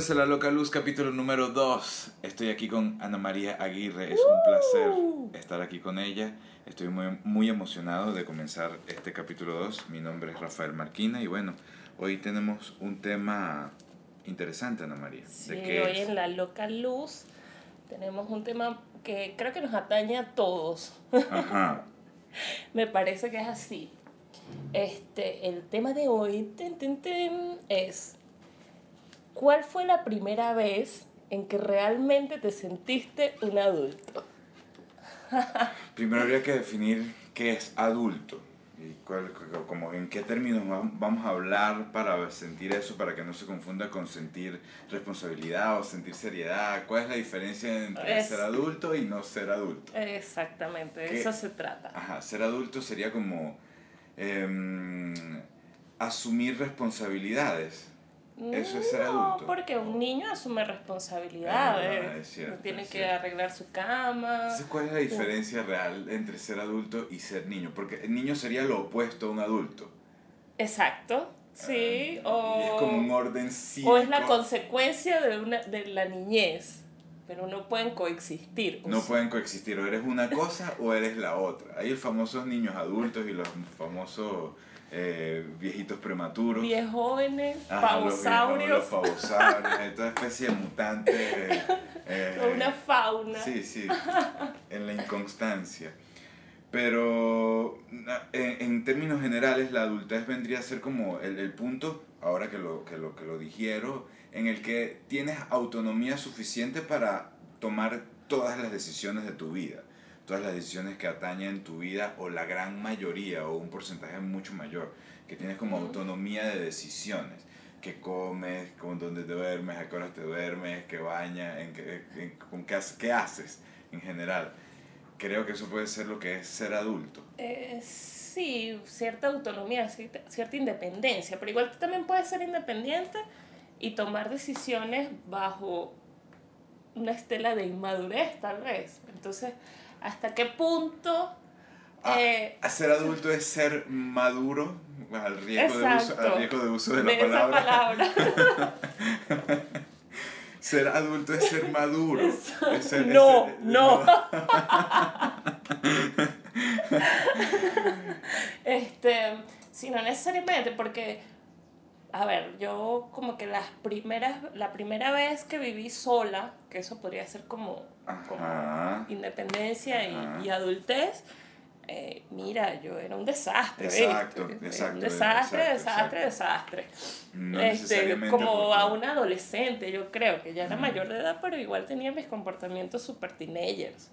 Bienvenidos a La Loca Luz, capítulo número 2. Estoy aquí con Ana María Aguirre. Es un placer estar aquí con ella. Estoy muy, muy emocionado de comenzar este capítulo 2. Mi nombre es Rafael Marquina y bueno, hoy tenemos un tema interesante, Ana María. Sí, hoy en La Loca Luz tenemos un tema que creo que nos atañe a todos. Ajá. Me parece que es así. Este, el tema de hoy ten, ten, ten, es ¿cuál fue la primera vez en que realmente te sentiste un adulto? Primero habría que definir qué es adulto y cuál, como en qué términos vamos a hablar para sentir eso, para que no se confunda con sentir responsabilidad o sentir seriedad. ¿Cuál es la diferencia entre Es- ser adulto y no ser adulto? Exactamente, de eso se trata. Ajá, ser adulto sería como em, asumir responsabilidades. Eso es ser no, adulto. porque un niño asume responsabilidades. Ah, tiene que arreglar su cama. ¿cuál es la diferencia real entre ser adulto y ser niño? Porque el niño sería lo opuesto a un adulto. Exacto, sí. Ah, o, y es como un orden cívico. o es la consecuencia de, una, de la niñez. Pero no pueden coexistir. No sea, pueden coexistir, o eres una cosa o eres la otra. Hay los famosos niños adultos y los famosos eh, viejitos prematuros. Diez jóvenes, Ajá, los pavosaurios, viejos, Los pavosaurios, toda especie de mutante. eh, eh, una fauna. Sí, sí, en la inconstancia. Pero en, en términos generales la adultez vendría a ser como el, el punto, ahora que lo, que, lo, que lo digiero, en el que tienes autonomía suficiente para tomar todas las decisiones de tu vida, todas las decisiones que atañen tu vida o la gran mayoría o un porcentaje mucho mayor, que tienes como Ujú. autonomía de decisiones qué comes, con dónde te duermes, a qué horas te duermes, qué bañas, en qué, en- con qué, haces- qué haces en general. Creo que eso puede ser lo que es ser adulto. Eh, sí, cierta autonomía, cierta, cierta independencia, pero igual tú también puedes ser independiente y tomar decisiones bajo una estela de inmadurez, tal vez. Entonces, ¿hasta qué punto? Ah, eh, ser adulto es ser maduro, al riesgo, de uso, Exacto. al riesgo de uso de la de esa palabra. Ser adulto es ser maduro. Eso- Es ser- es no, ser- no. este, sí, no necesariamente, porque, a ver, yo como que las primeras, la primera vez que viví sola, que eso podría ser como, como independencia y- y, adultez, eh, mira, yo era un desastre, Exacto, ¿viste? exacto, Un desastre, exacto, desastre, desastre. No Este, como porque- a un adolescente, yo creo que ya era mayor de edad, pero igual tenía mis comportamientos super teenagers.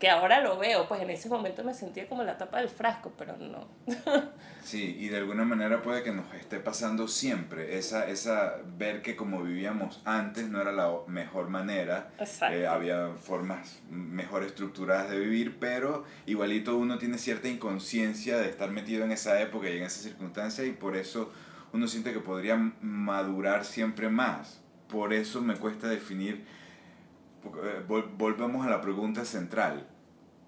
Que ahora lo veo, pues en ese momento me sentía como la tapa del frasco, pero no. Sí, y de alguna manera puede que nos esté pasando siempre esa, esa ver que como vivíamos antes no era la mejor manera, Exacto. Eh, había formas mejor estructuradas de vivir, pero igualito uno tiene cierta inconsciencia de estar metido en esa época y en esa circunstancia y por eso uno siente que podría madurar siempre más. Por eso me cuesta definir, volvemos a la pregunta central.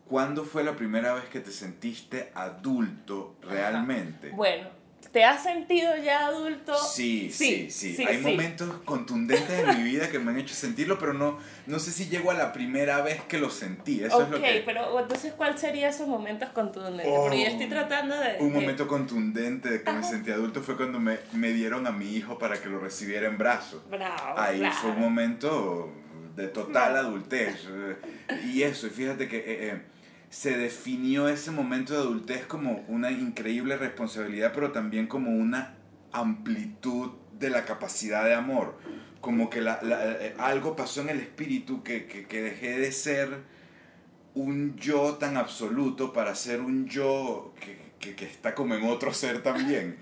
¿Cuándo fue la primera vez que te sentiste adulto realmente? Bueno, ¿te has sentido ya adulto? Sí, sí, sí, Hay sí. momentos contundentes en mi vida que me han hecho sentirlo, pero no, no sé si llego a la primera vez que lo sentí. Eso ok, es lo que... pero entonces, ¿cuál sería esos momentos contundentes? Porque yo estoy Oh, tratando de... Un de- momento contundente de que me Ajá. sentí adulto fue cuando me, me dieron a mi hijo para que lo recibiera en brazos. Bravo, Ahí fue un momento de total adultez. eh, Y eso, y fíjate que eh, eh, se definió ese momento de adultez como una increíble responsabilidad, pero también como una amplitud de la capacidad de amor. Como que la- la- eh, algo pasó en el espíritu que, que, que dejé de ser un yo tan absoluto para ser un yo que, que, que está como en otro ser también.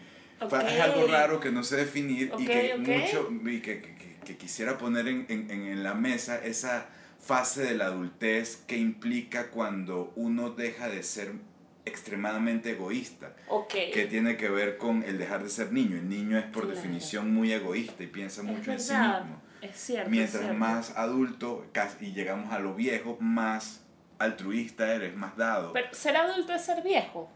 Fa- Es algo raro que no sé definir y Ok, que ok. mucho y que, que- quisiera poner en, en, en- la mesa esa fase de la adultez que implica cuando uno deja de ser extremadamente egoísta, que tiene que ver con el dejar de ser niño. El niño es por Claro. definición muy egoísta y piensa mucho en sí mismo. Es cierto. es Mientras cierto. más adulto y llegamos a lo viejo, más altruista eres, más dado. Pero ser adulto es ser viejo.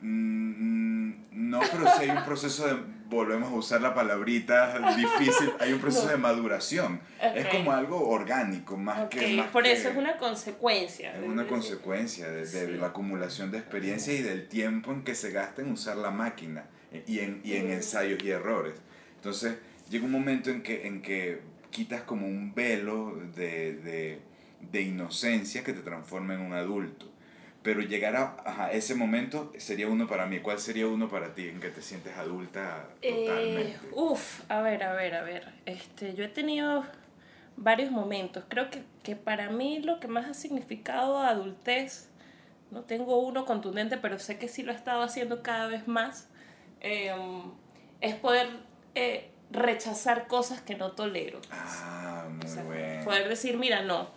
Mm, no, pero sí hay un proceso de volvemos a usar la palabrita difícil, hay un proceso de maduración. Es como algo orgánico, más que... Más Por eso es una consecuencia. Es una consecuencia de, la acumulación de experiencia y del tiempo en que se gasta en usar la máquina y en, y en ensayos y errores. Entonces, llega un momento en que, en que quitas como un velo de, de, de inocencia que te transforma en un adulto pero llegar a ese momento sería uno para mí. ¿Cuál sería uno para ti en que te sientes adulta eh, totalmente? uf, a ver, a ver, a ver. Este, yo he tenido varios momentos. Creo que, que para mí lo que más ha significado adultez, no tengo uno contundente, pero sé que sí lo he estado haciendo cada vez más, em, es poder eh, rechazar cosas que no tolero. Ah, muy bueno. Poder decir, mira, no.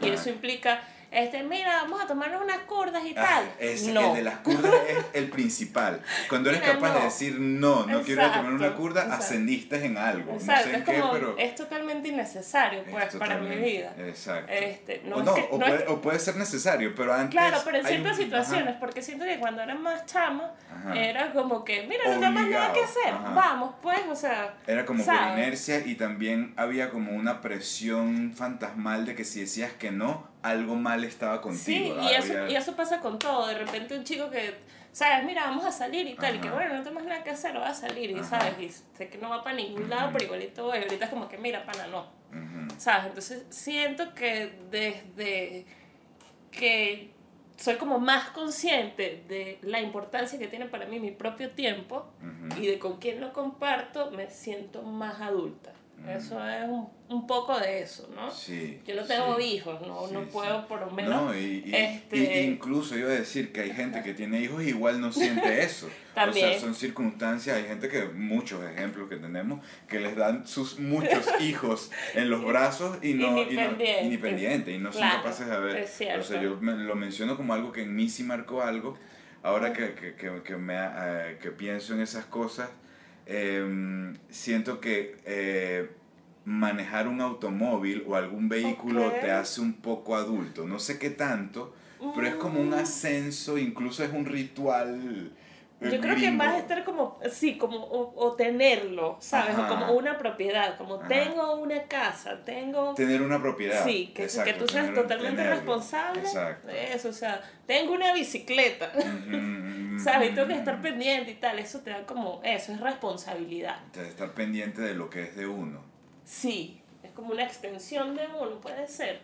Y eso implica este, mira, vamos a tomarnos unas curdas y ah, tal. Es, no. El de las curdas es el principal. Cuando eres capaz de decir no, no quiero tomar una curda, ascendiste en algo. No sé es, qué, pero... es totalmente innecesario pues, para mi vida. Exacto. Este, no, o, no, o, puede, o, puede, ser necesario, pero antes. Claro, pero en ciertas situaciones, porque siento que cuando era más chama, era como que, mira, no tengo más nada que hacer, vamos, pues, o sea. Era como por inercia y también había como una presión fantasmal de que si decías que no, algo mal estaba contigo. Sí, y eso, y eso pasa con todo. De repente un chico que, sabes, mira, vamos a salir y tal, y que bueno, no tenemos nada que hacer, va a salir, y sabes, y sé que no va para ningún lado, pero igualito voy. Ahorita es como que, mira, pana, no. ¿Sabes? Entonces siento que desde que soy como más consciente de la importancia que tiene para mí mi propio tiempo y de con quién lo comparto, me siento más adulta. Eso es un, un, poco de eso, ¿no? Sí. Yo no tengo hijos, no, no puedo por lo menos. No, y, y, este... incluso iba a decir que hay gente que tiene hijos y igual no siente eso. También. O sea, son circunstancias, hay gente que, muchos ejemplos que tenemos, que les dan sus muchos hijos en los brazos y no. Independiente. Y no, son capaces de ver. O sea, yo lo menciono como algo que en mí sí marcó algo. Ahora que, que, que, que me, eh, que pienso en esas cosas Em, siento que eh, manejar un automóvil o algún vehículo te hace un poco adulto. No sé qué tanto, pero es como un mm. ascenso, incluso es un ritual. Yo creo que vas a estar como, sí, como, o, tenerlo, ¿sabes? como una propiedad, como tengo una casa, tengo... Tener una propiedad. Sí, que, que tú seas totalmente responsable de eso, o sea, tengo una bicicleta. ¿Sabes? Tengo que estar pendiente y tal. Eso te da como. Eso es responsabilidad. De estar pendiente de lo que es de uno. Sí, es como una extensión de uno, puede ser.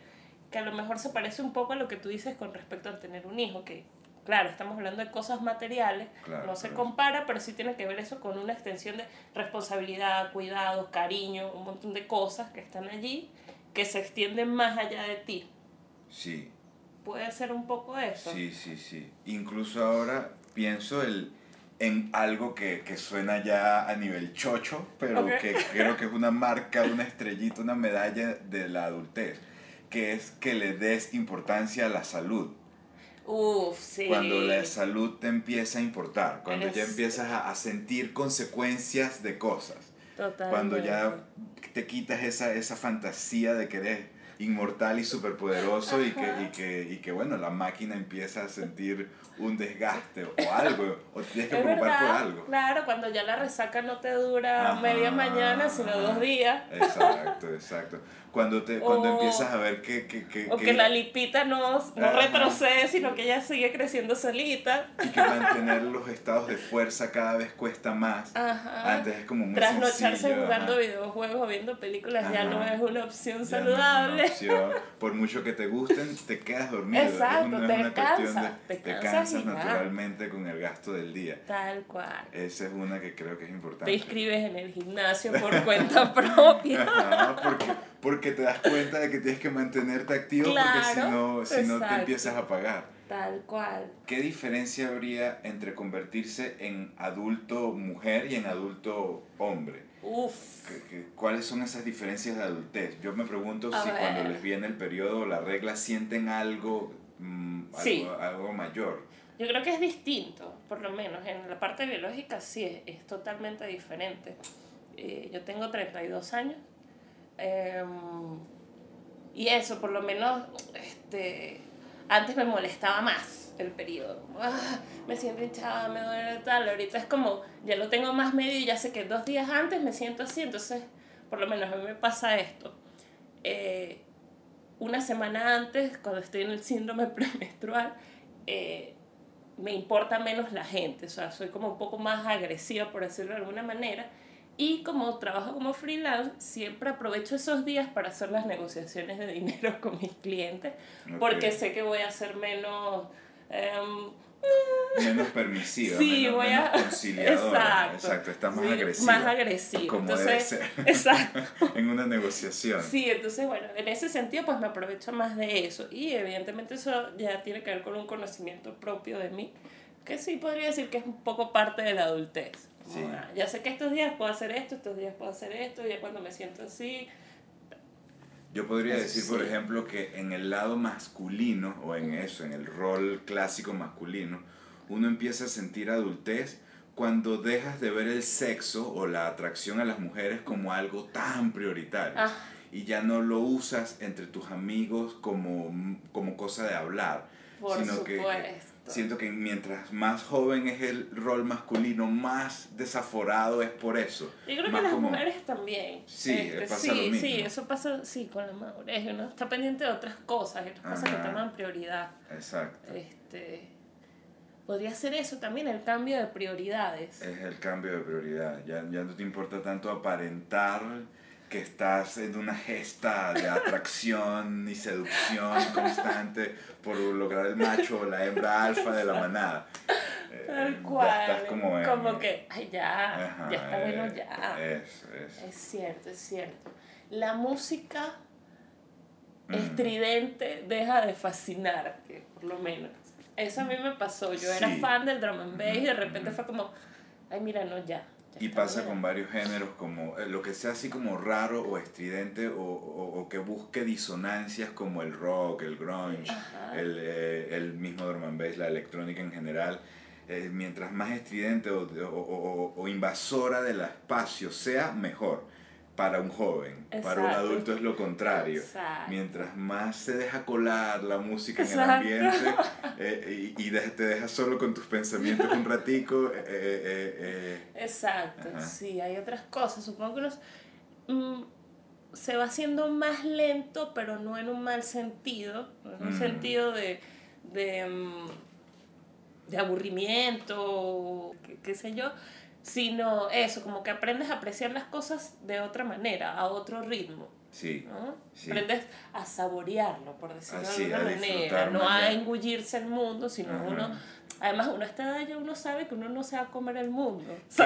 Que a lo mejor se parece un poco a lo que tú dices con respecto a tener un hijo, que claro, estamos hablando de cosas materiales, no se compara, pero sí tiene que ver eso con una extensión de responsabilidad, cuidado, cariño, un montón de cosas que están allí que se extienden más allá de ti. Sí. Puede ser un poco eso. Sí, sí, sí. Incluso ahora pienso el, en algo que, que, suena ya a nivel chocho, pero que creo que es una marca, una estrellita, una medalla de la adultez, que es que le des importancia a la salud. Uf, sí. Cuando la salud te empieza a importar, cuando ya empiezas a, a, sentir consecuencias de cosas. Totalmente. Cuando ya te quitas esa, esa fantasía de querer inmortal y superpoderoso y que, y, que, y que, bueno, la máquina empieza a sentir un desgaste o algo, o tienes que preocupar por algo. Claro, cuando ya la resaca no te dura media mañana, sino dos días. Exacto, exacto cuando, te, cuando empiezas a ver que... que, que o que, la lipita no, no retrocede, sino que ella sigue creciendo solita. Y que mantener los estados de fuerza cada vez cuesta más. Ajá. Antes es como muy Trasnocharse jugando videojuegos o viendo películas ya no es una opción saludable. Por mucho que te gusten, te quedas dormido. Exacto, es te, una cansas, de, te, cansas, naturalmente con el gasto del día. Tal cual. Esa es una que creo que es importante. Te inscribes en el gimnasio por cuenta propia. no, porque porque te das cuenta de que tienes que mantenerte activo porque si no, si no te empiezas a pagar. Tal cual. ¿Qué diferencia habría entre convertirse en adulto mujer y en adulto hombre? Uf. cuáles son esas diferencias de adultez? Yo me pregunto si cuando les viene el periodo o la regla sienten algo, mm, algo, mayor. Yo creo que es distinto, por lo menos en la parte biológica sí, es, es totalmente diferente. Eh, yo tengo 32 años Em, y eso, por lo menos, este, antes me molestaba más. el periodo. Ah, me siento hinchada, me duele tal. Ahorita es como, ya lo tengo más medio y ya sé que dos días antes me siento así. Entonces, por lo menos a mí me pasa esto. Eh, una semana antes, cuando estoy en el síndrome premenstrual, eh, me importa menos la gente. O sea, soy como un poco más agresiva, por decirlo de alguna manera. Y como trabajo como freelance, siempre aprovecho esos días para hacer las negociaciones de dinero con mis clientes, porque sé que voy a ser menos... Um, menos permisiva, sí, menos, voy a... conciliadora. Exacto. Exacto, está más sí, agresiva. Más agresiva. Como entonces, debe ser. Exacto. en una negociación. Sí, entonces, bueno, en ese sentido, pues me aprovecho más de eso. Y evidentemente eso ya tiene que ver con un conocimiento propio de mí, que sí podría decir que es un poco parte de la adultez. Sí. Ah, Ya sé que estos días puedo hacer esto, estos días puedo hacer esto, ya cuando me siento así. Yo podría decir, por ejemplo, que en el lado masculino, o en eso, en el rol clásico masculino, uno empieza a sentir adultez cuando dejas de ver el sexo o la atracción a las mujeres como algo tan prioritario. Ah, Y ya no lo usas entre tus amigos como, como cosa de hablar. por sino que supuesto. Siento que mientras más joven es el rol masculino, más desaforado es por eso. Yo creo más que las como- mujeres también. Sí, pasa sí, lo mismo. Sí, eso pasa sí, con la madurez. Uno está pendiente de otras cosas, y otras cosas que Ajá. toman prioridad. Exacto. Este, podría ser eso también, el cambio de prioridades. Es el cambio de prioridad. Ya, ya no te importa tanto aparentar que estás en una gesta de atracción y seducción constante por lograr el macho o la hembra alfa de la manada. Eh, Tal ya cual. estás como en- que, ay, ya, Ajá, ya está bueno, eh, ya. Es cierto, es cierto. La música Mm. estridente deja de fascinarte, por lo menos. Eso a mí me pasó. Yo era fan del drum and bass y de repente fue como, ay, mira, no, ya. Y pasa con varios géneros, como eh, lo que sea así como raro o estridente o, o, o que busque disonancias como el rock, el grunge, el, eh, el mismo drum and bass, la electrónica en general. eh, mientras más estridente o, o, o- o invasora del espacio sea, mejor para un joven. Para un adulto es lo contrario. Exacto. Mientras más se deja colar la música en Exacto. el ambiente eh, y, y te dejas solo con tus pensamientos un ratico, eh, eh, Exacto, Ajá. sí, hay otras cosas. Supongo que uno mm, se va haciendo más lento, pero no en un mal sentido, en un Mm. sentido de, de, mm, de aburrimiento, qué, qué sé yo, sino eso, como que aprendes a apreciar las cosas de otra manera, a otro ritmo. sí. ¿no? Sí. Aprendes a saborearlo, por decirlo Así, de a alguna manera, no a engullirse el mundo, sino Ajá. uno, además uno a esta edad ya uno sabe que uno no se va a comer el mundo. Que,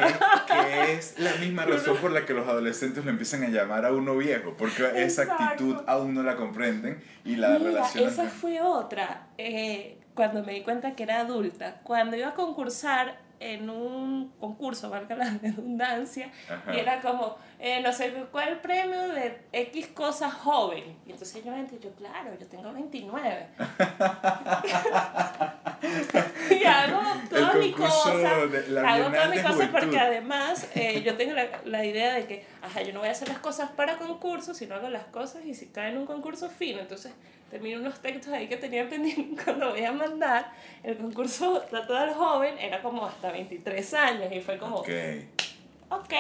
que es la misma razón por la que los adolescentes lo empiezan a llamar a uno viejo, porque esa Exacto. actitud aún no la comprenden y la Mira, relacionan esa fue otra, eh, cuando me di cuenta que era adulta. Cuando iba a concursar en un concurso, valga la redundancia, Ajá. y era como, eh, no sé cuál premio de X cosas joven. Y entonces yo y yo, claro, yo tengo 29. y hago todas mis cosas. Hago todas mis cosas porque además eh, yo tengo la, la idea de que, ajá, yo no voy a hacer las cosas para concursos, sino hago las cosas y si cae en un concurso fino, entonces termino unos textos ahí que tenía pendiente cuando voy a mandar. El concurso Trato del Joven era como hasta 23 años y fue como, Ok. ok,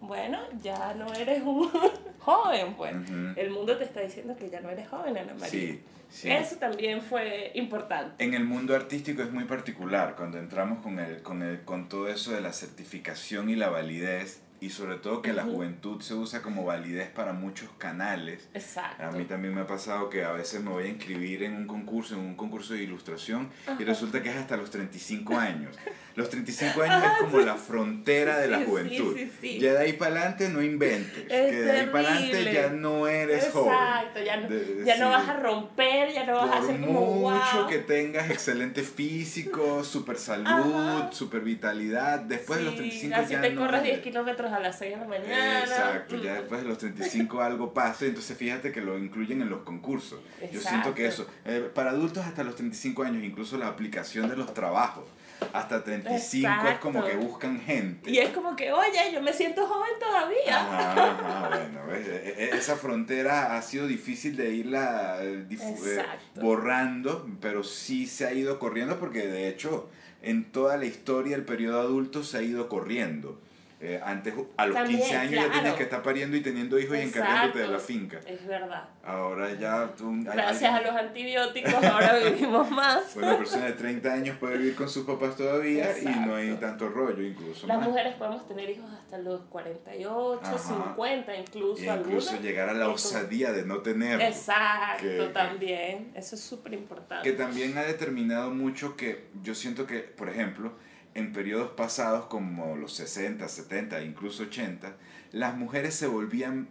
bueno, ya no eres un joven, pues. Ujú. El mundo te está diciendo que ya no eres joven, Ana María. Sí, sí. Eso también fue importante. En el mundo artístico es muy particular cuando entramos con, el, con, el, con todo eso de la certificación y la validez y sobre todo que la juventud se usa como validez para muchos canales. Exacto. A mí también me ha pasado que a veces me voy a inscribir en un concurso, en un concurso de ilustración y resulta que es hasta los 35 años. Los 35 años es como la frontera de la juventud. sí, sí. Ya de ahí para adelante no inventes. Es que de ahí para adelante ya no eres joven. Exacto, ya, no, De- ya no vas a romper, ya no vas a hacer como mucho wow. que tengas excelente físico, super salud, Ajá. super vitalidad, después de los Sí, 35 así ya te no corras 10 eres. kilómetros a las 6 de la mañana. Exacto, ya Mm. después de los 35 algo pasa, entonces fíjate que lo incluyen en los concursos. Yo siento que eso, eh, para adultos hasta los 35 años, incluso la aplicación de los trabajos, hasta 35 es como que buscan gente. Y es como que, oye, yo me siento joven todavía. Ajá, ajá, bueno, e, e, esa frontera ha sido difícil de irla eh, eh, borrando, pero sí se ha ido corriendo porque de hecho en toda la historia el periodo adulto se ha ido corriendo. Eh, antes, a los 15 años ya tienes que estar pariendo y teniendo hijos y encargándote de la finca. Es verdad. Ahora ya tú... Gracias a los antibióticos ahora vivimos más. Una persona de 30 años puede vivir con sus papás todavía y no hay tanto rollo incluso. Las mujeres podemos tener hijos hasta los 48, 50 incluso. E incluso llegar a la osadía de no tener. Exacto, también. Eso es súper importante. Que también ha determinado mucho que yo siento que, por ejemplo, en periodos pasados como los 60, 70, incluso 80, las mujeres se volvían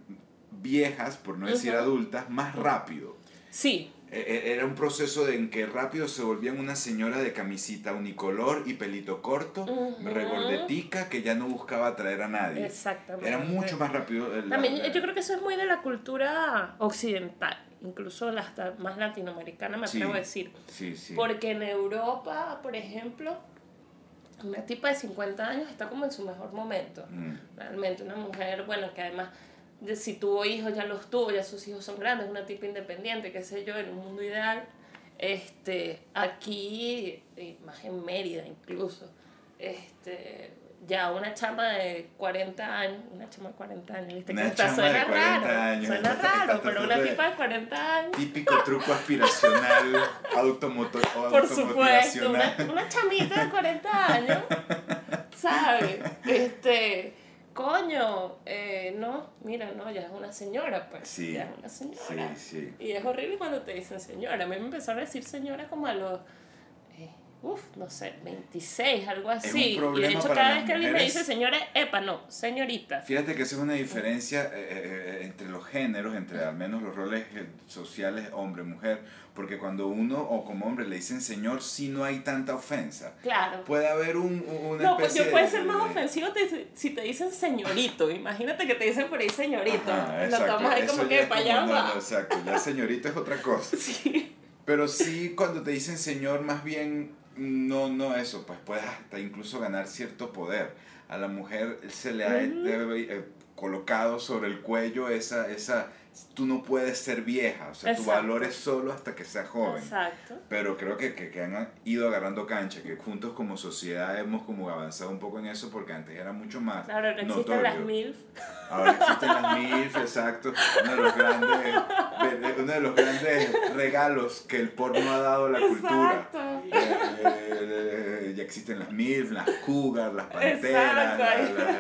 viejas, por no decir adultas, más rápido. Sí. E, e, era un proceso en que rápido se volvían una señora de camisita unicolor y pelito corto, regordetica, que ya no buscaba atraer a nadie. Exactamente. Era mucho más rápido. También yo creo que eso es muy de la cultura occidental, incluso la más latinoamericana, me atrevo a decir. Sí, sí. Porque en Europa, por ejemplo, una tipa de 50 años está como en su mejor momento. Mm. Realmente una mujer, bueno, que además de si tuvo hijos ya los tuvo, ya sus hijos son grandes, una tipa independiente, qué sé yo, en un mundo ideal. Este, aquí, más en Mérida incluso, este, ya una chama de 40 años, una chama de 40 años, ¿viste? Una que suena de 40 raro, años. Suena raro, pero una tipa de 40 años. Típico truco aspiracional automotor Por supuesto, una, una chamita de 40 años, ¿sabes? Este, coño, eh, no, mira, no, ya es una señora, pues. Sí. Ya es una señora. Sí, sí. Y es horrible cuando te dicen señora. A mí me empezaron a decir señora como a los Uf, no sé, 26, algo así. y de hecho, cada vez que alguien me dice señora, epa, no, señorita. Fíjate que esa es una diferencia eh, eh, entre los géneros, entre al menos los roles eh, sociales, hombre, mujer, porque cuando uno o como hombre le dicen señor, sí no hay tanta ofensa. Claro. Puede haber un, una No, pues yo puede ser más ofensivo si te dicen señorito. Imagínate que te dicen por ahí señorito. lo tomas ahí como que para allá. No, exacto, ya señorito es otra cosa. sí. Pero sí, cuando te dicen señor, más bien no, no eso, pues puedes hasta incluso ganar cierto poder. A la mujer se le ha eh, colocado sobre el cuello esa, esa, tú no puedes ser vieja, o sea, tu valor es solo hasta que seas joven. Exacto. Pero creo que, que, que, han ido agarrando cancha, que juntos como sociedad hemos como avanzado un poco en eso porque antes era mucho más Claro, no existen las MILF. Ahora existen las MILF, exacto. Uno de los grandes, uno de los grandes regalos que el porno ha dado a la cultura. Eh, eh, ya existen las MILF, las Cougar, las Panteras, las, las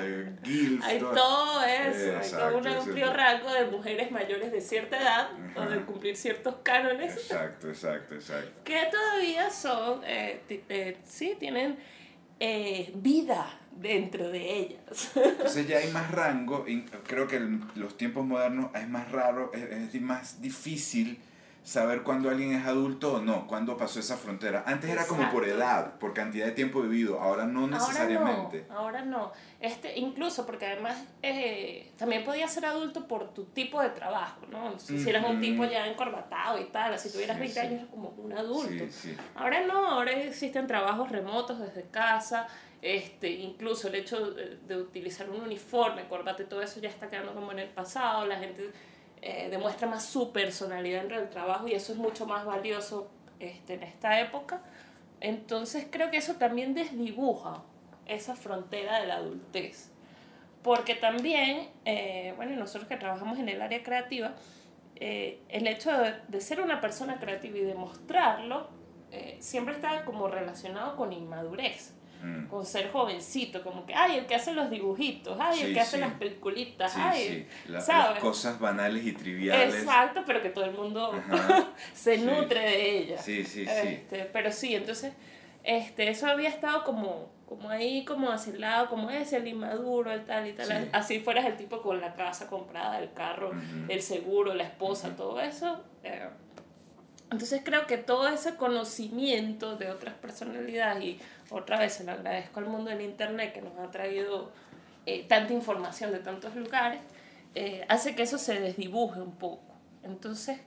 Hay todo eso, hay todo un amplio rango de mujeres mayores mayores de cierta edad o de cumplir ciertos cánones. Exacto, exacto, exacto. Que todavía son, eh, eh, sí, tienen eh, vida dentro de ellas. Entonces ya hay más rango, y creo que en los tiempos modernos es más raro, es, es más difícil saber cuándo alguien es adulto o no, cuándo pasó esa frontera. Antes era como por edad, por cantidad de tiempo vivido, ahora no necesariamente. Ahora no, Este, incluso porque además eh, también podías ser adulto por tu tipo de trabajo, ¿no? Si eras un tipo ya encorbatado y tal, si tuvieras 20 años eras como un adulto. ahora no, ahora existen trabajos remotos desde casa, este, incluso el hecho de, de utilizar un uniforme, corbata y todo eso ya está quedando como en el pasado, la gente eh, demuestra más su personalidad dentro del trabajo y eso es mucho más valioso este, en esta época. Entonces creo que eso también desdibuja esa frontera de la adultez. Porque también, eh, bueno, nosotros que trabajamos en el área creativa, eh, el hecho de, de, ser una persona creativa y demostrarlo siempre está como relacionado con inmadurez. Mm. con ser jovencito, como que, ay, el que hace los dibujitos, ay, el que hace las peliculitas, ay, Las cosas banales y triviales. Exacto, pero que todo el mundo se nutre de ellas. Sí, sí, este, Pero sí, entonces, este, eso había estado como, como ahí, como hacia el lado, como es el inmaduro, el tal y tal. Así fueras el tipo con la casa comprada, el carro, el seguro, la esposa, todo eso. Eh, entonces creo que todo ese conocimiento de otras personalidades y otra vez se lo agradezco al mundo del Internet que nos ha traído eh, tanta información de tantos lugares, eh, hace que eso se desdibuje un poco. Entonces,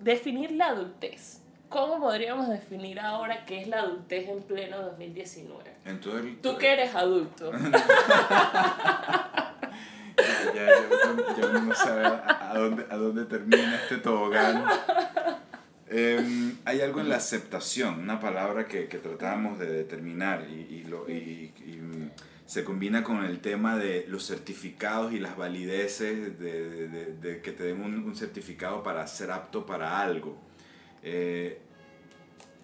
definir la adultez. ¿cómo podríamos definir ahora qué es la adultez en pleno 2019? En todo el, Tú que eres adulto. Ya, ya, ya, ya uno sabe a, a dónde, a dónde termina este tobogán. Em, hay algo en la aceptación, una palabra que, que tratábamos de determinar y, y, lo, y, y, se combina con el tema de los certificados y las valideces de, de, de- de que te den un, un certificado para ser apto para algo. Eh,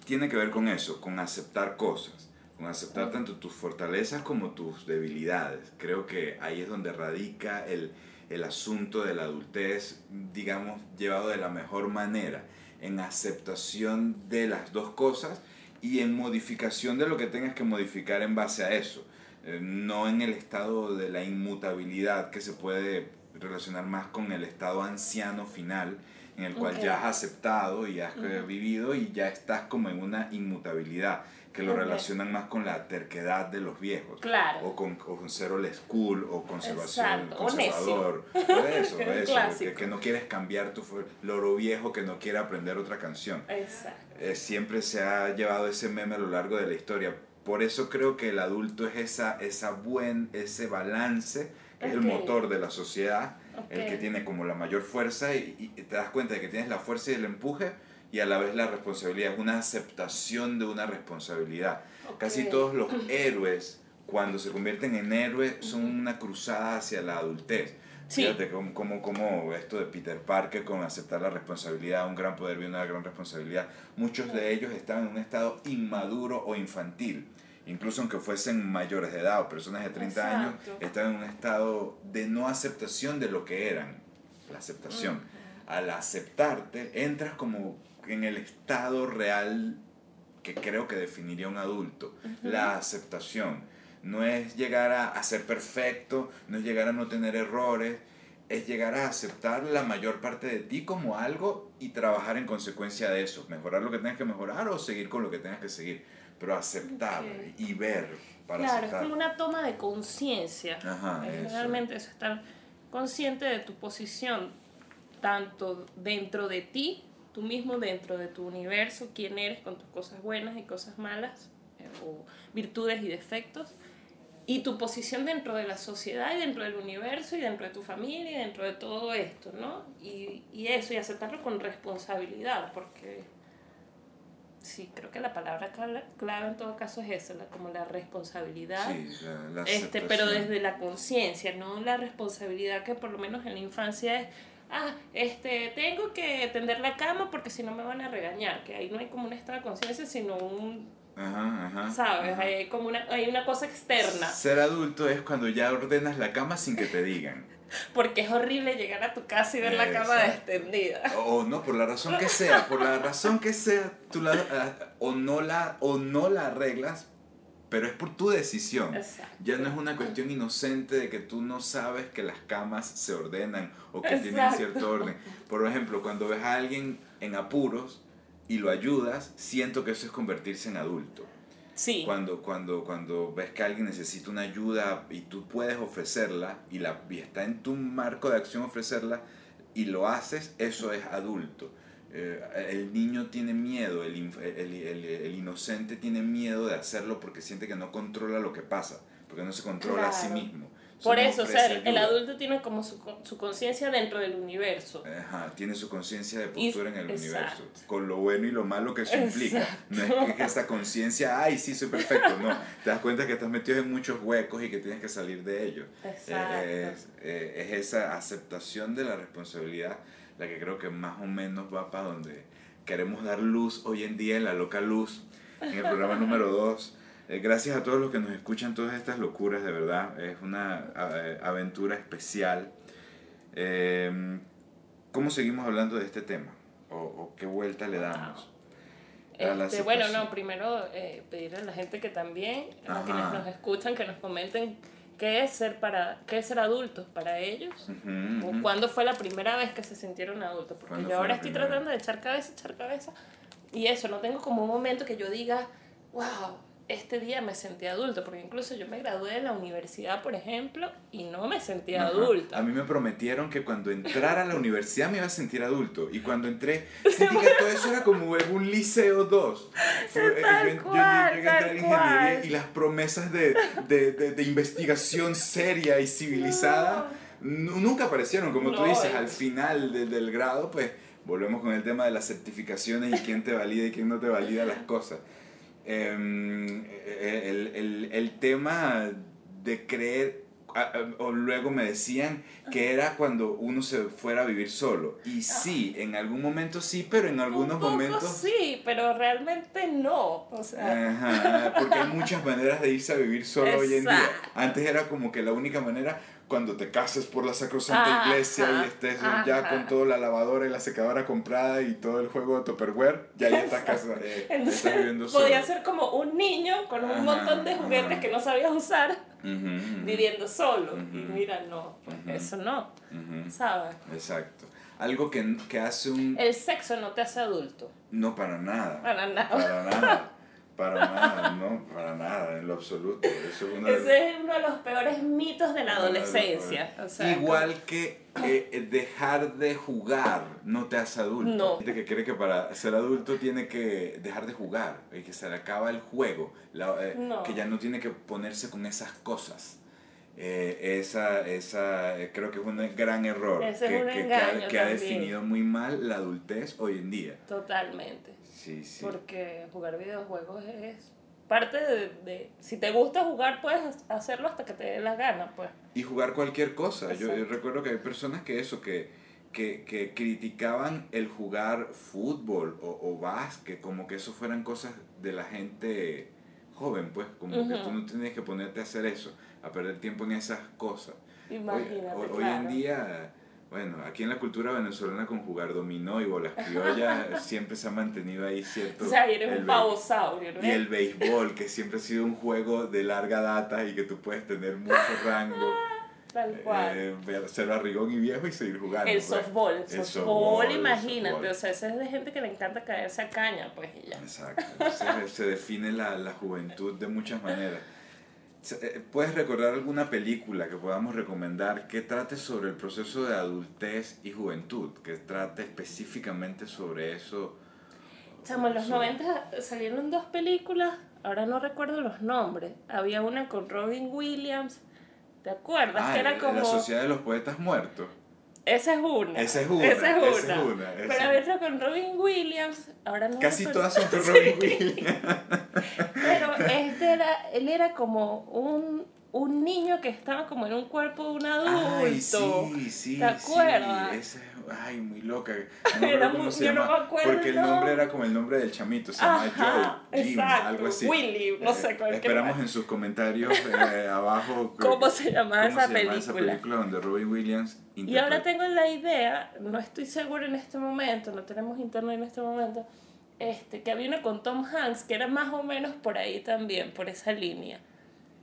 tiene que ver con eso, con aceptar cosas, con aceptar tanto tus fortalezas como tus debilidades. Creo que ahí es donde radica el, el asunto de la adultez, digamos, llevado de la mejor manera, en aceptación de las dos cosas y en modificación de lo que tengas que modificar en base a eso. Eh, no en el estado de la inmutabilidad que se puede relacionar más con el estado anciano final, en el cual ya has aceptado y has vivido y ya estás como en una inmutabilidad, que lo relacionan más con la terquedad de los viejos. Claro. O con, o con ser old school o conservación, Exacto, o conservador. Por eso, El eso. Que, que no quieres cambiar tu loro viejo que no quiere aprender otra canción. Exacto. Eh, siempre se ha llevado ese meme a lo largo de la historia. Por eso creo que el adulto es esa, esa buen, ese balance, que es el motor de la sociedad, el que tiene como la mayor fuerza y, y te das cuenta de que tienes la fuerza y el empuje y a la vez la responsabilidad, es una aceptación de una responsabilidad. Casi Ok. todos los héroes, cuando se convierten en héroes, son una cruzada hacia la adultez. Sí. Fíjate cómo, cómo, cómo esto de Peter Parker con aceptar la responsabilidad, un gran poder viene una gran responsabilidad. Muchos de ellos estaban en un estado inmaduro o infantil. Incluso aunque fuesen mayores de edad o personas de 30 años, Exacto. estaban en un estado de no aceptación de lo que eran. La aceptación. Al aceptarte, entras como en el estado real que creo que definiría un adulto. Ujú. La aceptación. No es llegar a, a ser perfecto, no es llegar a no tener errores, es llegar a aceptar la mayor parte de ti como algo y trabajar en consecuencia de eso. Mejorar lo que tengas que mejorar o seguir con lo que tengas que seguir. Pero aceptar Ok. y ver para Claro, es aceptar. como una toma de conciencia. Es realmente eso, estar consciente de tu posición, tanto dentro de ti, tú mismo dentro de tu universo, quién eres con tus cosas buenas y cosas malas, eh, o virtudes y defectos, y tu posición dentro de la sociedad y dentro del universo y dentro de tu familia y dentro de todo esto, ¿no? Y, y eso, y aceptarlo con responsabilidad, porque sí, creo que la palabra cla- clave en todo caso es esa, la- como la responsabilidad. Sí, la, la Este, pero desde la conciencia, no la responsabilidad que por lo menos en la infancia es, ah, este, tengo que tender la cama porque si no me van a regañar, que ahí no hay como un estado de conciencia, sino un, Ajá, ajá. ¿sabes? ajá. Hay como una, hay una cosa externa, Ser adulto es cuando ya ordenas la cama sin que te digan. porque es horrible llegar a tu casa y ver la cama Exacto. extendida. O no, por la razón que sea, por la razón que sea, tú la, ah, o, no la, o no la arreglas, pero es por tu decisión. Exacto. Ya no es una cuestión inocente de que tú no sabes que las camas se ordenan o que tienen cierto orden. Por ejemplo, cuando ves a alguien en apuros y lo ayudas, siento que eso es convertirse en adulto. Sí, Cuando, cuando, cuando ves que alguien necesita una ayuda y tú puedes ofrecerla y, la, y está en tu marco de acción ofrecerla y lo haces, eso es adulto. Eh, el niño tiene miedo, el, el, el- el inocente tiene miedo de hacerlo porque siente que no controla lo que pasa, porque no se controla a sí Claro. mismo. por eso, o sea, ofrece el, ayuda. adulto tiene como su, su conciencia dentro del universo. Ajá, tiene su conciencia de Y- postura en el exacto. universo, con lo bueno y lo malo que eso implica. No es Exacto. que esa conciencia, ay, sí, soy perfecto, no. Te das cuenta que estás metido en muchos huecos y que tienes que salir de ellos. Exacto. Es, eh, es esa aceptación de la responsabilidad la que creo que más o menos va para donde queremos dar luz hoy en día en la loca luz, en el programa número 2. gracias a todos los que nos escuchan todas estas locuras, de verdad. Es una eh, aventura especial. Eh, ¿Cómo seguimos hablando de este tema? ¿O, o qué vuelta le damos? a la Este, bueno, no, primero eh, pedirle a la gente que también, a Ajá. quienes nos escuchan, que nos comenten qué es ser para qué es ser adultos para ellos. Ujú, o ujú. cuándo fue la primera vez que se sintieron adultos. Porque ¿Cuándo yo ahora estoy primera? tratando de echar cabeza, echar cabeza. Y eso, no tengo como un momento que yo diga, wow, este día me sentí adulto, porque incluso yo me gradué de la universidad, por ejemplo, y no me sentía Ajá. adulta. A mí me prometieron que cuando entrara a la universidad me iba a sentir adulto. Y cuando entré, sentí que todo eso era como un liceo 2. Fue- eh, Tal yo, yo- yo cual, llegué a entrar en ingeniería cual. y las promesas de, de, de, de investigación seria y civilizada nu- nunca aparecieron. Como tú No, dices, es- al final de- del grado, pues volvemos con el tema de las certificaciones y quién te valida y quién no te valida las cosas. Em, el, el, el tema de creer, a- a- o luego me decían que era cuando uno se fuera a vivir solo. Y sí, en algún momento sí, pero en algunos Un poco momentos... sí, pero realmente no. O sea, Ajá, porque hay muchas maneras de irse a vivir solo hoy en día. Exacto. Antes era como que la única manera cuando te cases por la sacrosanta Ajá, iglesia y estés ya con toda la lavadora y la secadora comprada y todo el juego de Tupperware, ya ya estás, casa, eh, entonces estás viviendo solo. podía ser como un niño con un Ajá, montón de juguetes que no sabías usar viviendo solo. Y mira, no, pues eso no. ¿sabes? Exacto. Algo que, que hace un... El sexo no te hace adulto. No, para nada. Para nada. Para nada. Para nada, no, para nada, en lo absoluto. Eso es una de- Ese es uno de los peores mitos de la adolescencia. O sea, Igual que eh, dejar de jugar no te hace adulto. No. Gente que cree que para ser adulto tiene que dejar de jugar y que se le acaba el juego, la- eh, No. que ya no tiene que ponerse con esas cosas. Eh, esa, esa eh, creo que es un gran error Ese es que, un que- que ha, que ha definido muy mal la adultez hoy en día. Totalmente. Sí, sí. Porque jugar videojuegos es parte de, de- Si te gusta jugar, puedes hacerlo hasta que te dé la gana, pues. Y jugar cualquier cosa. Yo, yo Exacto. recuerdo que hay personas que eso, que, que, que criticaban el jugar fútbol o, o básquet, como que eso fueran cosas de la gente joven, pues, como que tú no tienes que ponerte a hacer eso, a perder tiempo en esas cosas. Imagínate. hoy- hoy en día, bueno, aquí en la cultura venezolana con jugar dominó y bolas criollas siempre se ha mantenido ahí cierto... O sea, eres el un pavosaurio, ¿no? y el béisbol, que siempre ha sido un juego de larga data y que tú puedes tener mucho rango. Tal cual. Eh, ser barrigón y viejo y seguir jugando. el pues. softball, El softball, imagínate, softball. o sea, ese es de gente que le encanta caerse a caña, pues y ya. Exacto. Se, se define la, la juventud de muchas maneras. Eh, ¿Puedes recordar alguna película que podamos recomendar que trate sobre el proceso de adultez y juventud? Que trate específicamente sobre eso. Chamo, en los Sobre- 90 salieron dos películas, ahora no recuerdo los nombres. Había una con Robin Williams, ¿te acuerdas? Ah, que era como... La Sociedad de los Poetas Muertos. Esa es una. Esa es una, Esa es esa una. es una, esa Pero es había otra con Robin Williams, ahora no Casi recuerdo. todas son con Robin Williams. Este era, él era como un, un niño que estaba como en un cuerpo de un adulto. Ay, sí, sí. ¿Te acuerdas? Sí, esa- ay, muy loca. No me Era muy- se yo no llama. me acuerdo porque el nombre era como el nombre del chamito. Se llama Ajá, Joe, Jim, exacto, algo así. Willy, no sé, Eh, cualquier Esperamos en sus comentarios eh, abajo. ¿Cómo se llamaba cómo esa se llama película? esa película donde Robin Williams Y ahora interpreta- tengo la idea, no estoy segura en este momento, no tenemos internet en este momento, este, que había una con Tom Hanks que era más o menos por ahí también, por esa línea.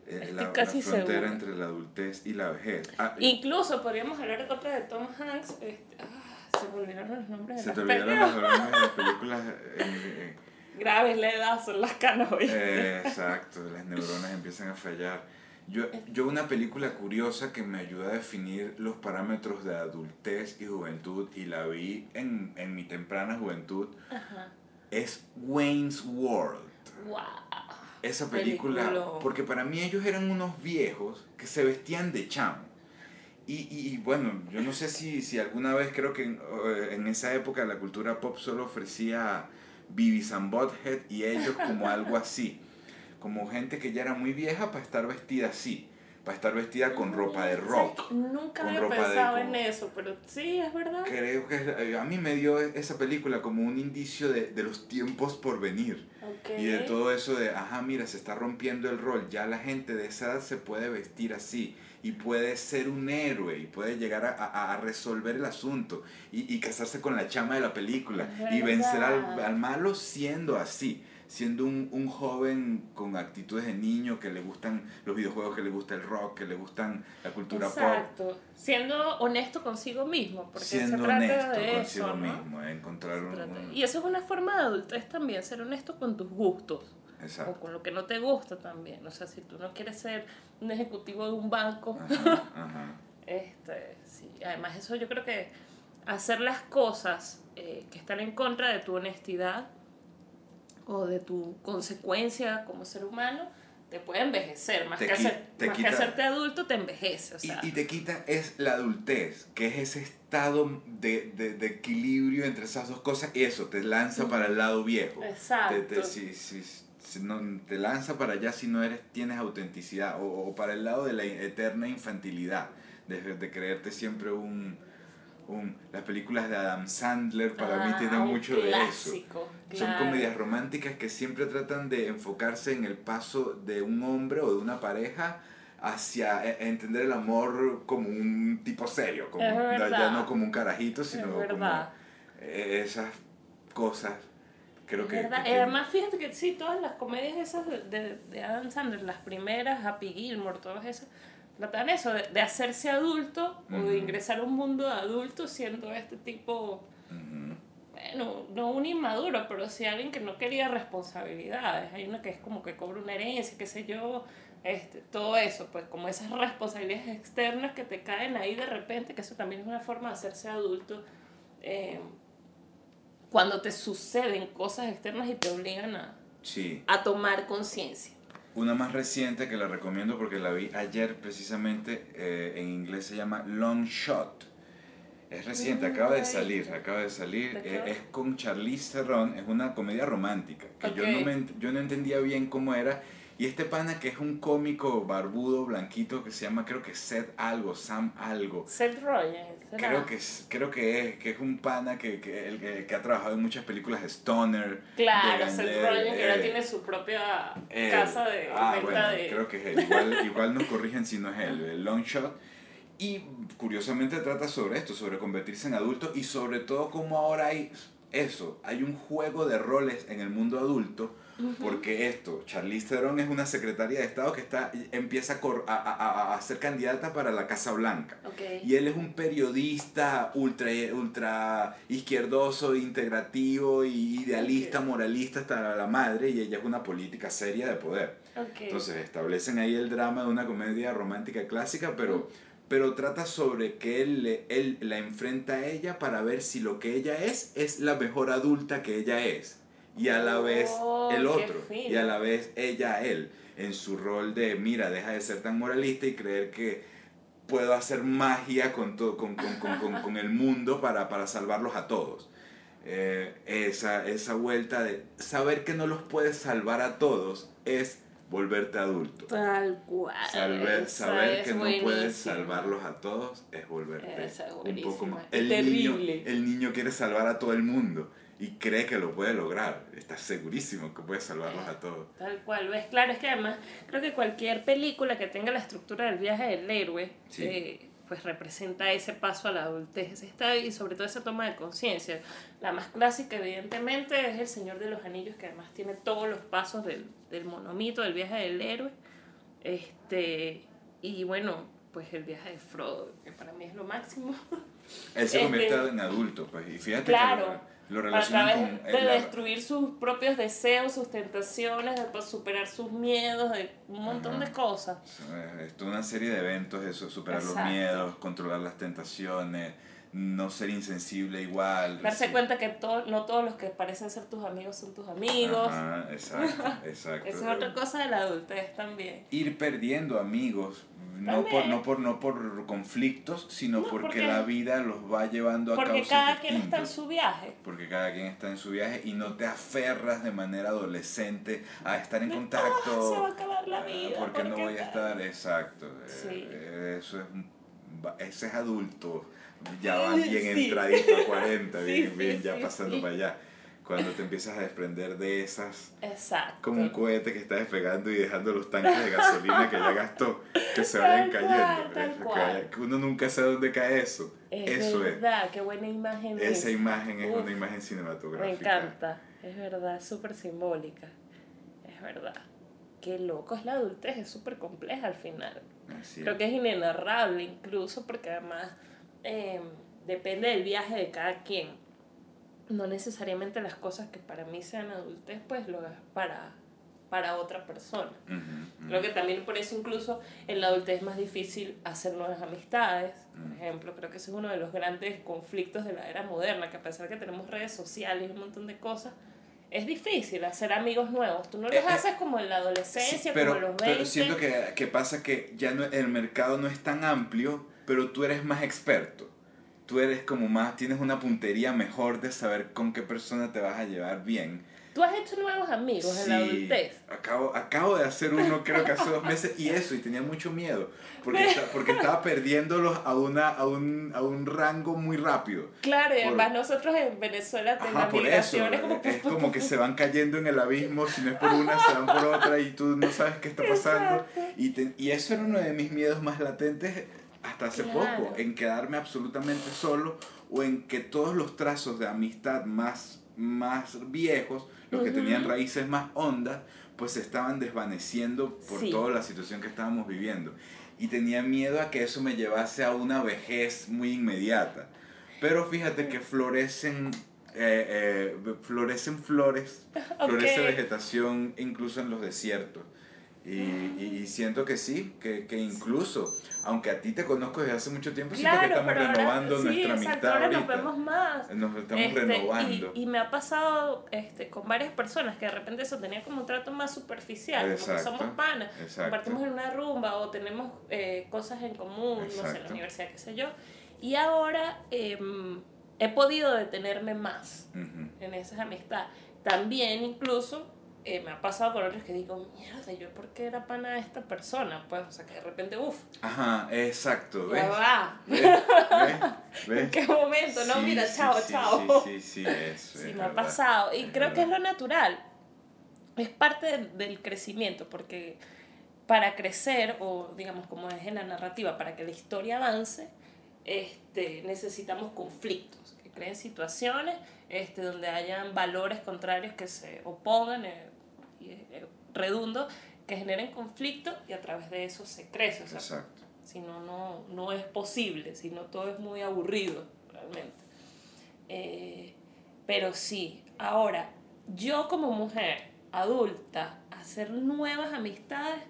eh, estoy la, la casi frontera segura. entre la adultez y la vejez. Ah, Incluso podríamos hablar de otra de Tom Hanks. este, ah, se me olvidaron los nombres de se las te olvidaron películas. los nombres de las películas. eh, eh, Graves la edad, son las hoy. Eh, exacto, las neuronas empiezan a fallar. Yo, yo una película curiosa que me ayuda a definir los parámetros de adultez y juventud y la vi en, en mi temprana juventud Ajá. Es Wayne's World. Wow. Esa película, Peliculón. porque para mí ellos eran unos viejos que se vestían de chamo. Y, y, y bueno, yo no sé si, si alguna vez creo que en, eh, en esa época la cultura pop solo ofrecía Beavis and Butthead y ellos como algo así. Como gente que ya era muy vieja para estar vestida así. Para estar vestida con ropa de ¿Sabes rock. Nunca con había ropa de pensado como- en eso, pero sí, es verdad. Creo que eh, a mí me dio esa película como un indicio de, de los tiempos por venir. Ok. Y de todo eso de, ajá, mira, se está rompiendo el rol, ya la gente de esa edad se puede vestir así y puede ser un héroe y puede llegar a, a- a resolver el asunto y, y casarse con la chama de la película y vencer al, al malo siendo así, siendo un, un joven con actitudes de niño que le gustan los videojuegos, que le gusta el rock, que le gustan la cultura pop. Exacto. Siendo honesto consigo mismo, porque Siendo se trata honesto de consigo mismo, eh, encontrar un, un- Y eso es una forma de adultez también, ser honesto con tus gustos. Exacto. o con lo que no te gusta también. O sea, si tú no quieres ser un ejecutivo de un banco, Ajá, ajá. este, sí. Además, eso yo creo que hacer las cosas eh, que están en contra de tu honestidad o de tu consecuencia como ser humano te puede envejecer. Más, que, hacer- más que hacerte adulto, te envejece. O Y- sea, y, te quita es la adultez, que es ese estado de, de, de equilibrio entre esas dos cosas. Y eso te lanza para el lado viejo. Exacto. Te, te- si, si- si no, te lanza para allá si no eres tienes autenticidad. O, o para el lado de la eterna infantilidad. De, de creerte siempre un, un... Las películas de Adam Sandler para mí Ah, tienen un mucho de eso. clásico, Son claro. comedias románticas que siempre tratan de enfocarse en el paso de un hombre o de una pareja hacia e- entender el amor como un tipo serio, como, ya- no como un carajito, sino Es como eh, esas cosas. Creo Es que, que- Eh, Además, fíjate que sí, todas las comedias esas de, de Adam Sandler, las primeras, Happy Gilmore, todas esas, tratan eso, de, de hacerse adulto o de ingresar a un mundo de adulto siendo este tipo, bueno, no un inmaduro, pero sí alguien que no quería responsabilidades. Hay uno que es como que cobra una herencia, qué sé yo, este, todo eso, pues como esas responsabilidades externas que te caen ahí de repente, que eso también es una forma de hacerse adulto. eh, cuando te suceden cosas externas y te obligan a, Sí, a tomar conciencia. Una más reciente que la recomiendo porque la vi ayer precisamente, eh, en inglés se llama Long Shot. Es reciente, Mm, acaba de salir, acaba de salir. ¿De qué eh, es con Charlize Theron, es una comedia romántica, que yo, no me, yo no entendía bien cómo era. Y este pana que es un cómico barbudo, blanquito, que se llama creo que Seth algo, Sam algo. Seth Rogen. ¿será? Creo que es, creo que es, que es un pana que, que, el que, que ha trabajado en muchas películas de Stoner. Claro, de Seth Rogen, que ahora eh, tiene su propia él. casa de Ah, venta bueno, de... creo que es él. Igual, igual nos corrigen si no es él, el long shot. Y curiosamente trata sobre esto, sobre convertirse en adulto y sobre todo cómo ahora hay eso, hay un juego de roles en el mundo adulto. Porque esto, Charlize Theron es una secretaria de Estado que está, empieza a, cor- a, a- a- ser candidata para la Casa Blanca. Ok. Y él es un periodista ultra, ultra izquierdoso, integrativo y idealista, Ok. moralista hasta la madre, y ella es una política seria de poder. ok. Entonces establecen ahí el drama de una comedia romántica clásica, pero, pero trata sobre que él, él la enfrenta a ella para ver si lo que ella es es la mejor adulta que ella es. Y a la vez Oh, el otro. Y a la vez ella él. En su rol de, mira, deja de ser tan moralista y creer que puedo hacer magia con, to- con, con, con, con, con el mundo para, para salvarlos a todos. Eh, esa, esa vuelta de saber que no los puedes salvar a todos es volverte adulto. Tal cual. Saber, esa saber es que no puedes salvarlos a todos es volverte es un poco más. El niño, el niño quiere salvar a todo el mundo y cree que lo puede lograr. Está segurísimo que puede salvarlos a todos. Tal cual, ves, claro, es que además creo que cualquier película que tenga la estructura del viaje del héroe, Sí. eh, pues representa ese paso a la adultez esta, y sobre todo esa toma de conciencia. La más clásica, evidentemente, es El Señor de los Anillos, que además tiene todos los pasos del, del monomito, del viaje del héroe. Este, y bueno, pues el viaje de Frodo, que para mí es lo máximo. Él se Este- convierte en adulto, pues. Y fíjate Claro. que lo, lo a relacionan través con. de la- destruir sus propios deseos, sus tentaciones, de superar sus miedos, de un montón Ajá. de cosas. Es toda una serie de eventos, eso, superar Exacto. los miedos, controlar las tentaciones, no ser insensible igual. Darse sí. cuenta que to- no todos los que parecen ser tus amigos son tus amigos. Ajá, exacto, exacto. Esa es otra cosa de la adultez también. Ir perdiendo amigos, no por, no, por, no por conflictos, sino No, porque, porque- la vida los va llevando a Porque cada quien está en su viaje. Porque cada quien está en su viaje y no te aferras de manera adolescente a estar en contacto. "Ah, se va a acabar la ah, vida, Porque no voy a tal". estar, exacto. Sí. eh, Eso es, ese es adulto. Ya van bien Sí. entradito a 40, Sí, bien, bien, ya pasando para allá. Cuando te empiezas a desprender de esas, Exacto. como un cohete que está despegando y dejando los tanques de gasolina que ya gastó, que se vayan Tal cayendo. cual, tal cual. uno nunca sabe dónde cae eso. Es eso verdad, qué buena imagen es. Esa esa. imagen es Uf, una imagen cinematográfica. Me encanta, es verdad, es súper simbólica. Es verdad. Qué loco es la adultez, es súper compleja al final. Así Creo es. que es inenarrable incluso porque además eh, depende del viaje de cada quien. No necesariamente las cosas que para mí sean adultez, pues lo es para para otra persona. Ujú, ujú. Creo que también por eso incluso en la adultez es más difícil hacer nuevas amistades. Por Mm. ejemplo, creo que ese es uno de los grandes conflictos de la era moderna, que a pesar que tenemos redes sociales y un montón de cosas, es difícil hacer amigos nuevos. Tú no los Eh, eh, haces como en la Sí, adolescencia, pero, como en los 20. pero siento que, que pasa que ya no, el mercado no es tan amplio, pero tú eres más experto. Tú eres como más, tienes una puntería mejor de saber con qué persona te vas a llevar bien. Tú has hecho nuevos amigos en la adultez. Acabo, acabo de hacer uno creo que hace dos meses y eso, y tenía mucho miedo, porque, porque estaba perdiéndolos a, una, a, un, a un rango muy rápido. Claro, y además nosotros en Venezuela Ajá, la por eso. migración es como... Es como que se van cayendo en el abismo, si no es por una, se van por otra y tú no sabes qué está pasando. Exacto. Y, te- y eso era uno de mis miedos más latentes hasta hace Claro. poco, en quedarme absolutamente solo o en que todos los trazos de amistad más, más viejos, los que tenían raíces más hondas, pues se estaban desvaneciendo por Sí. toda la situación que estábamos viviendo. Y tenía miedo a que eso me llevase a una vejez muy inmediata. Pero fíjate que florecen, eh, eh, florecen flores, florece vegetación incluso en los desiertos. Y, y- y siento que sí, que, que incluso, aunque a ti te conozco desde hace mucho tiempo, siento que Claro, estamos pero ahora, renovando sí, nuestra exacto, amistad ahora nos vemos más. Nos estamos Este, renovando. Y, y me ha pasado este, con varias personas que de repente eso tenía como un trato más superficial, como que Exacto, somos panas, exacto. compartimos en una rumba o tenemos eh, cosas en común, no sé, en la Exacto. universidad, qué sé yo. Y ahora em, he podido detenerme más Ujú. en esas amistades. También incluso eh, me ha pasado con otros que digo, mierda, ¿yo por qué era pana de esta persona? Pues, o sea, que de repente, uff, Ajá, exacto. ¿Ves? ya va. ¿Ves? ¿Ves? ¿Ves? ¿En qué momento? No, Sí, mira, chao, sí, chao. Sí, sí, sí, eso. Sí, es me ha pasado. Y Es creo que es lo natural. Es parte del, del crecimiento, porque para crecer, o digamos como es en la narrativa, para que la historia avance, este, necesitamos conflictos, que creen situaciones este, donde hayan valores contrarios que se opongan, eh, y, eh, redundo, que generen conflicto y a través de eso se crece. O sea, Exacto. si no, no, no es posible, si no todo es muy aburrido, realmente. Eh, pero sí, ahora, yo como mujer adulta, hacer nuevas amistades,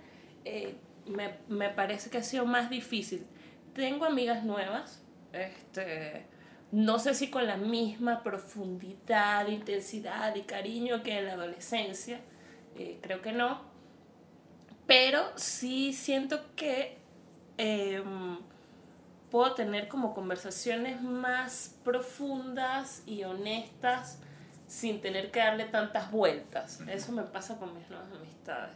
eh, me, me parece que ha sido más difícil. Tengo amigas nuevas, este, no sé si con la misma profundidad, intensidad y cariño que en la adolescencia, eh, creo que no, pero sí siento que em, puedo tener como conversaciones más profundas y honestas sin tener que darle tantas vueltas. Eso me pasa con mis nuevas amistades.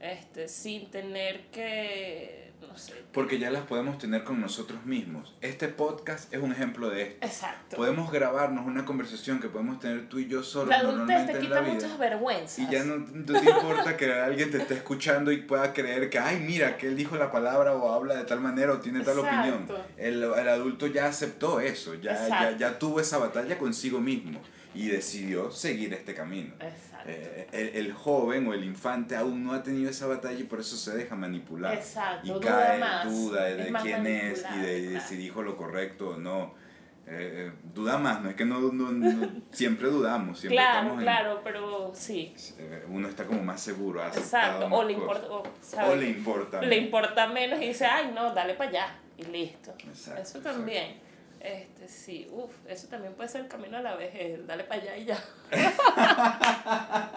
Este, sin tener que, no sé. Porque ya las podemos tener con nosotros mismos. Este podcast es un ejemplo de esto. Exacto. Podemos grabarnos una conversación que podemos tener tú y yo solos la normalmente te en quita la vida. muchas vergüenzas. Y ya no, no te importa que alguien te esté escuchando y pueda creer que, ay, mira, que él dijo la palabra o habla de tal manera o tiene tal Exacto. opinión. El, el adulto ya aceptó eso, ya, ya, ya tuvo esa batalla consigo mismo y decidió seguir este camino. Exacto. Eh, el, el joven o el infante aún no ha tenido esa batalla y por eso se deja manipular. Exacto, Y duda cae más, duda de, de quién es y de, de si dijo lo correcto o no. Eh, eh, duda más, no es que no, no- no- siempre dudamos, siempre Claro, en- claro, pero sí. eh, uno está como más seguro, Exacto. más O le importa. O, O le importa. le importa menos y dice, ay, no, dale para allá. Y listo. Exacto, eso también. Este, sí, uff, eso también puede ser el camino a la vejez, dale para allá y ya.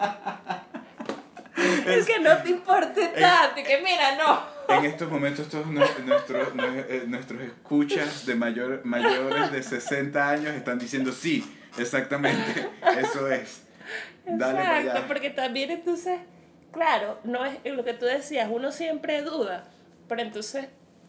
es que no te importe tanto, que mira, no. En estos momentos todos nue- nuestros, nue- eh, nuestros escuchas de mayor, mayores de 60 años están diciendo sí, exactamente, eso es. Dale para Exacto, allá. porque también entonces, claro, no es lo que tú decías, uno siempre duda, pero entonces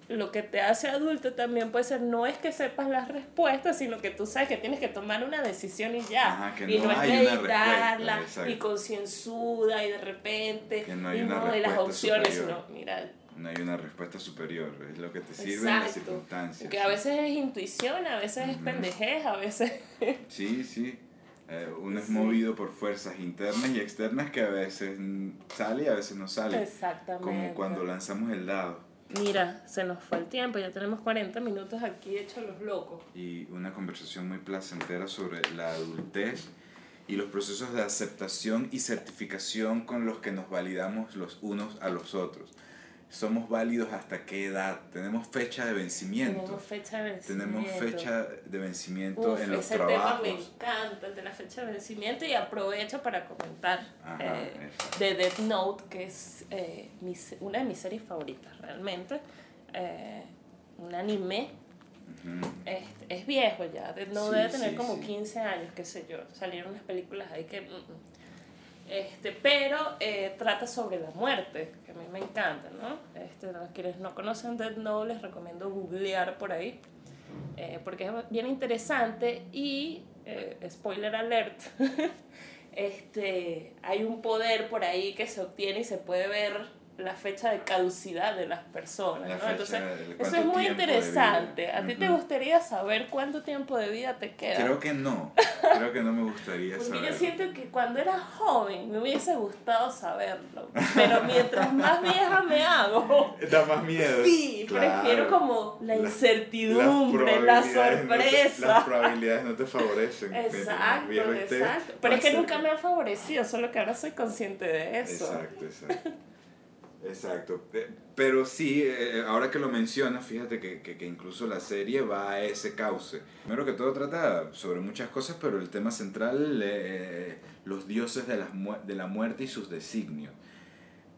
lo que te hace adulto también puede ser, no es que sepas las respuestas, sino que tú sabes que tienes que tomar una decisión y ya. Ajá, que y no no, hay es meditarla y exacto. concienzuda y de repente, Que no hay y una no, y las opciones, superior. sino, mira, No hay una respuesta superior, es lo que te sirve en las exacto. circunstancias. Que a veces es intuición, a veces es Ujú. pendejez, a veces... Sí, sí. Eh, uno es Sí. movido por fuerzas internas y externas que a veces sale y a veces no sale. Exactamente. Como cuando lanzamos el dado Mira, se nos fue el tiempo, ya tenemos 40 minutos aquí hechos los locos. y una conversación muy placentera sobre la adultez y los procesos de aceptación y certificación con los que nos validamos los unos a los otros. ¿Somos válidos hasta qué edad? ¿Tenemos fecha de vencimiento? Tenemos fecha de vencimiento. Tenemos fecha de vencimiento Uf, en los ese trabajos. tema me encanta, el de la fecha de vencimiento, y aprovecho para comentar Ajá, eh, de Death Note, que es eh, una de mis series favoritas realmente. Eh, un anime. Es, es viejo ya, Death Note Sí, debe tener sí, como sí. 15 años, qué sé yo. Salieron unas películas ahí que... mm, mm. Este, pero eh, trata sobre la muerte, que a mí me encanta, ¿no? Este, los quienes no conocen Death Note les recomiendo googlear por ahí, eh, porque es bien interesante y, eh, spoiler alert, este, hay un poder por ahí que se obtiene y se puede ver la fecha de caducidad de las personas, La ¿no? Entonces, eso es muy interesante. ¿A ti te gustaría saber cuánto tiempo de vida te queda? Creo que no. Creo que no me gustaría Porque saber. yo siento que cuando era joven me hubiese gustado saberlo. Pero mientras más vieja me hago, Da más miedo. sí, Claro. prefiero como la incertidumbre, la probabilidades no te- sorpresa. las probabilidades no te favorecen. Exacto, estés, exacto. Pero es que nunca me ha favorecido, solo que ahora soy consciente de eso. Exacto, exacto. Exacto. Pe- Pero sí, eh, ahora que lo mencionas, fíjate que, que, que incluso la serie va a ese cauce. Primero que todo trata sobre muchas cosas, pero el tema central, eh, los dioses de, mu- de la muerte y sus designios.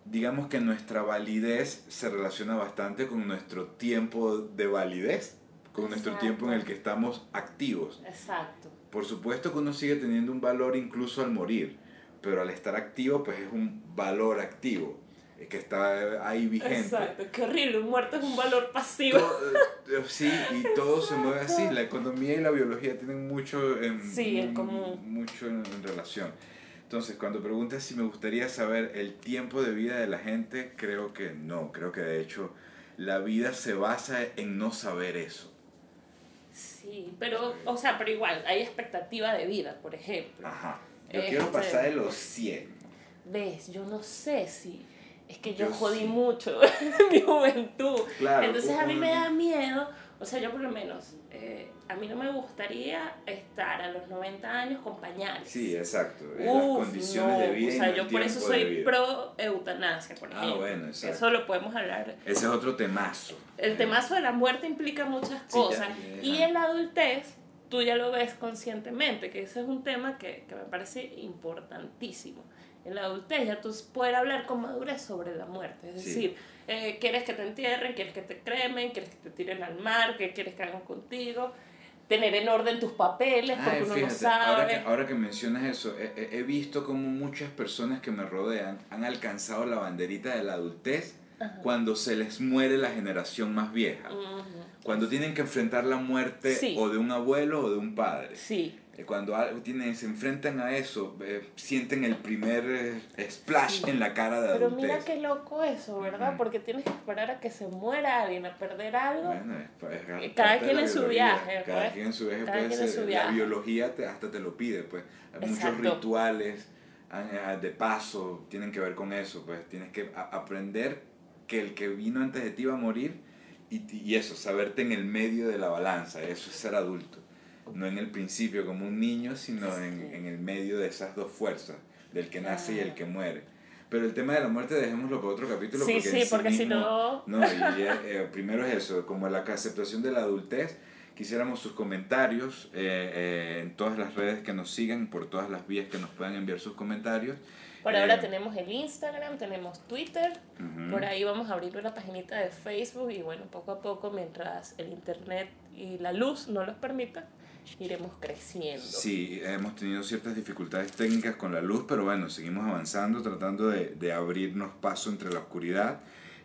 Digamos que nuestra validez se relaciona bastante con nuestro tiempo de validez, con nuestro tiempo en el que estamos activos. Exacto. Por supuesto que uno sigue teniendo un valor incluso al morir, pero al estar activo pues es un valor activo, eh, que está ahí vigente. Exacto. Qué horrible, un muerto es un valor pasivo. Todo- eh, sí, y todo se mueve así. La economía y la biología tienen mucho en, Sí, en común. Mucho en, en relación. Entonces, cuando preguntas si me gustaría saber el tiempo de vida de la gente, creo que no. Creo que de hecho la vida se basa en no saber eso. Sí, pero, o sea, pero igual, hay expectativa de vida, por ejemplo. Ajá. Yo Este- quiero pasar de los 100. Ves, yo no sé si. Es que yo, Yo jodí sí. mucho en mi juventud. Claro, Entonces a mí me da miedo. O sea, yo por lo menos, eh, a mí no me gustaría estar a los 90 años con pañales. Sí, exacto. En Uf, las condiciones no. de vida O sea, yo por eso soy pro eutanasia, por Ah, ejemplo. bueno, exacto. Eso lo podemos hablar. Ese es otro temazo. El temazo de la muerte implica muchas cosas. y en la adultez, tú ya lo ves conscientemente, que ese es un tema que, que me parece importantísimo. En la adultez ya tú puedes hablar con madurez sobre la muerte. Es Sí. decir, eh, quieres que te entierren, quieres que te cremen, quieres que te tiren al mar, qué quieres que hagan contigo. Tener en orden tus papeles, porque Ay, uno fíjate, no sabe. ahora que, ahora que mencionas eso, he, he- visto como muchas personas que me rodean han alcanzado la banderita de la adultez Ajá. cuando se les muere la generación más vieja. Ujú. Cuando tienen que enfrentar la muerte Sí. o de un abuelo o de un padre. Sí, Cuando algo tienen, se enfrentan a eso, eh, sienten el primer eh, splash Sí. en la cara de pero adultez. mira qué loco eso, ¿verdad? Porque tienes que esperar a que se muera alguien, a perder algo. Bueno, es pa- es parte Cada de quien en su viaje, Cada pues. quien en su viaje Cada puede quien en ser. La biología te, hasta te lo pide, pues. Hay muchos rituales ah, de paso tienen que ver con eso, pues. Tienes que aprender que el que vino antes de ti va a morir y, y eso, saberte en el medio de la balanza. Eso es ser adulto. No en el principio como un niño, sino en, Sí. en el medio de esas dos fuerzas, del que nace y el Claro. que muere. Pero el tema de la muerte dejémoslo para otro capítulo. Sí, porque sí, en porque si mismo- no- no, y, eh, eh, primero es eso, como la aceptación de la adultez. Quisiéramos sus comentarios eh, eh, en todas las redes que nos sigan, por todas las vías que nos puedan enviar sus comentarios. Por Eh, ahora tenemos el Instagram, tenemos Twitter, Ujú. por ahí vamos a abrir una paginita de Facebook y bueno, poco a poco, mientras el internet y la luz no los permitan, iremos creciendo. Sí, hemos tenido ciertas dificultades técnicas con la luz, pero bueno, seguimos avanzando, tratando de, de abrirnos paso entre la oscuridad.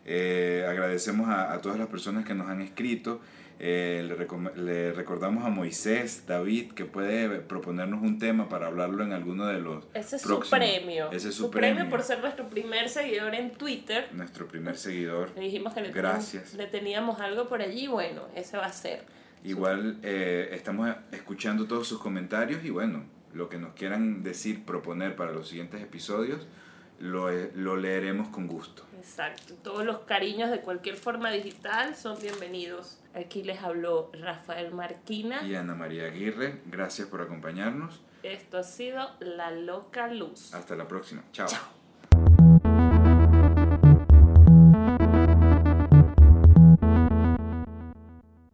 Eh, agradecemos a, a todas las personas que nos han escrito. Eh, le, le recordamos a Moisés, David, que puede proponernos un tema para hablarlo en alguno de los Ese es su próximos. premio. Ese es su su premio. premio. por ser nuestro primer seguidor en Twitter. Nuestro primer seguidor. Le dijimos que le, Gracias. le teníamos algo por allí, bueno, ese va a ser. Igual eh, estamos escuchando todos sus comentarios y bueno, lo que nos quieran decir, proponer para los siguientes episodios, lo, eh, lo leeremos con gusto. Exacto. Todos los cariños de cualquier forma digital son bienvenidos. Aquí les habló Rafael Marquina. Y Ana María Aguirre, gracias por acompañarnos. Esto ha sido La Loca Luz. Hasta la próxima. Chao. Chao.